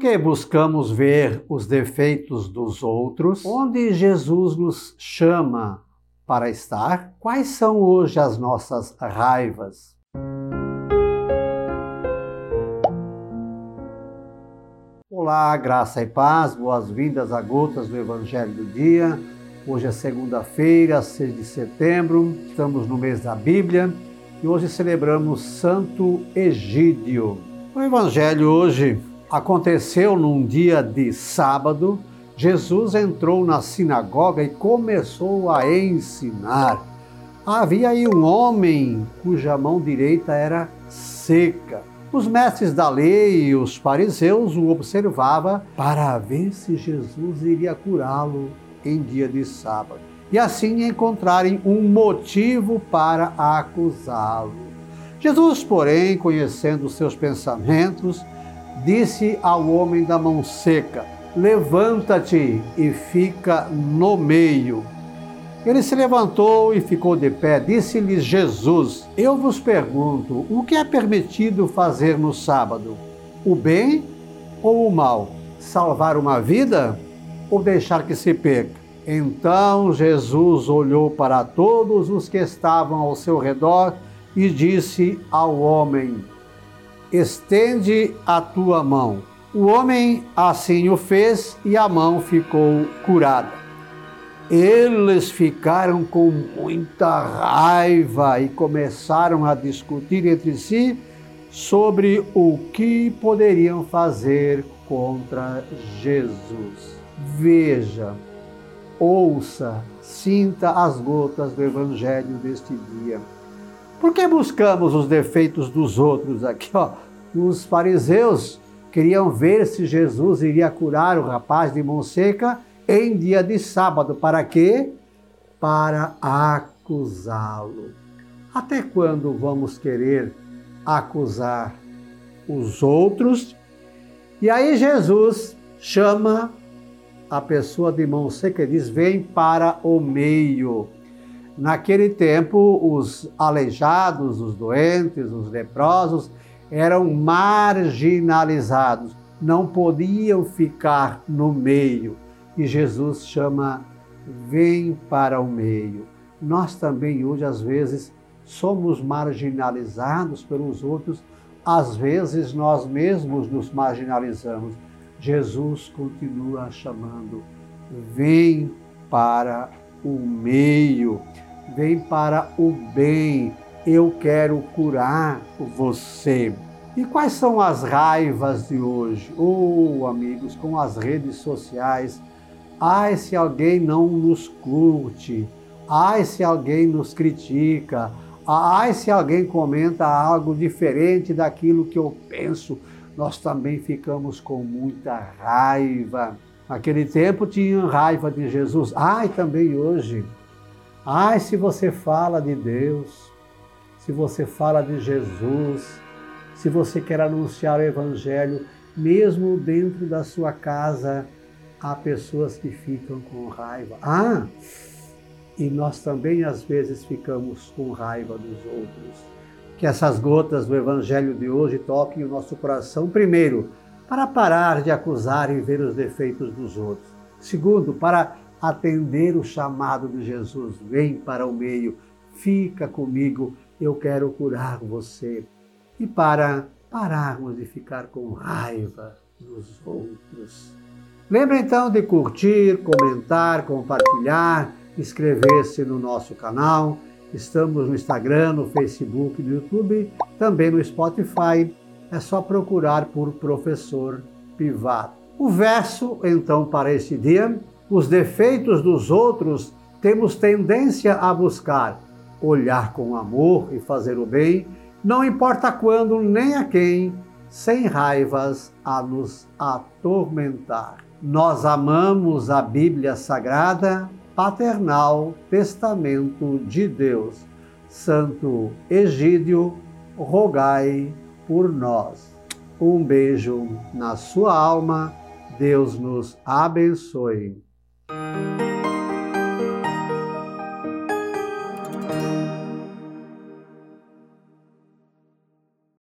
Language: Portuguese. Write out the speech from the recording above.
que buscamos ver os defeitos dos outros? Onde Jesus nos chama para estar? Quais são hoje as nossas raivas? Olá, graça e paz, boas-vindas a Gotas do Evangelho do Dia. Hoje é segunda-feira, 6 de setembro, estamos no mês da Bíblia e hoje celebramos Santo Egídio. O Evangelho hoje aconteceu num dia de sábado. Jesus entrou na sinagoga e começou a ensinar. Havia aí um homem cuja mão direita era seca. Os mestres da lei e os fariseus o observavam para ver se Jesus iria curá-lo em dia de sábado e assim encontrarem um motivo para acusá-lo. Jesus, porém, conhecendo seus pensamentos, disse ao homem da mão seca: Levanta-te e fica no meio. Ele se levantou e ficou de pé. Disse-lhes Jesus: Eu vos pergunto, o que é permitido fazer no sábado? O bem ou o mal? Salvar uma vida ou deixar que se perca? Então Jesus olhou para todos os que estavam ao seu redor e disse ao homem: Estende a tua mão. O homem assim o fez e a mão ficou curada. Eles ficaram com muita raiva e começaram a discutir entre si sobre o que poderiam fazer contra Jesus. Veja, ouça, sinta as gotas do Evangelho deste dia. Por que buscamos os defeitos dos outros aqui? Ó, os fariseus queriam ver se Jesus iria curar o rapaz de mão seca em dia de sábado. Para quê? Para acusá-lo. Até quando vamos querer acusar os outros? E aí Jesus chama a pessoa de mão seca diz: vem para o meio. Naquele tempo, os aleijados, os doentes, os leprosos eram marginalizados, não podiam ficar no meio. E Jesus chama: vem para o meio. Nós também hoje, às vezes, somos marginalizados pelos outros, às vezes nós mesmos nos marginalizamos Jesus continua chamando: vem para o meio, vem para o bem, eu quero curar você. E quais são as raivas de hoje? Oh, amigos, com as redes sociais. Ai, se alguém não nos curte. Ai, se alguém nos critica. Ai, se alguém comenta algo diferente daquilo que eu penso nós também ficamos com muita raiva. Naquele tempo tinham raiva de Jesus. Ai, também hoje. Ai, se você fala de Deus, se você fala de Jesus, se você quer anunciar o Evangelho, mesmo dentro da sua casa, há pessoas que ficam com raiva. Ah, e nós também às vezes ficamos com raiva dos outros. Que essas gotas do Evangelho de hoje toquem o nosso coração, primeiro, para parar de acusar e ver os defeitos dos outros. Segundo, para atender o chamado de Jesus: vem para o meio, fica comigo, eu quero curar você. E para pararmos de ficar com raiva dos outros. Lembra então de curtir, comentar, compartilhar, inscrever-se no nosso canal Estamos no Instagram, no Facebook, no YouTube, também no Spotify. É só procurar por Professor Pivato. O verso, então, para este dia: os defeitos dos outros temos tendência a buscar, olhar com amor e fazer o bem, não importa quando nem a quem, sem raivas a nos atormentar. Nós amamos a Bíblia Sagrada paternal testamento de Deus. Santo Egídio, rogai por nós. Um beijo na sua alma. Deus nos abençoe. thank you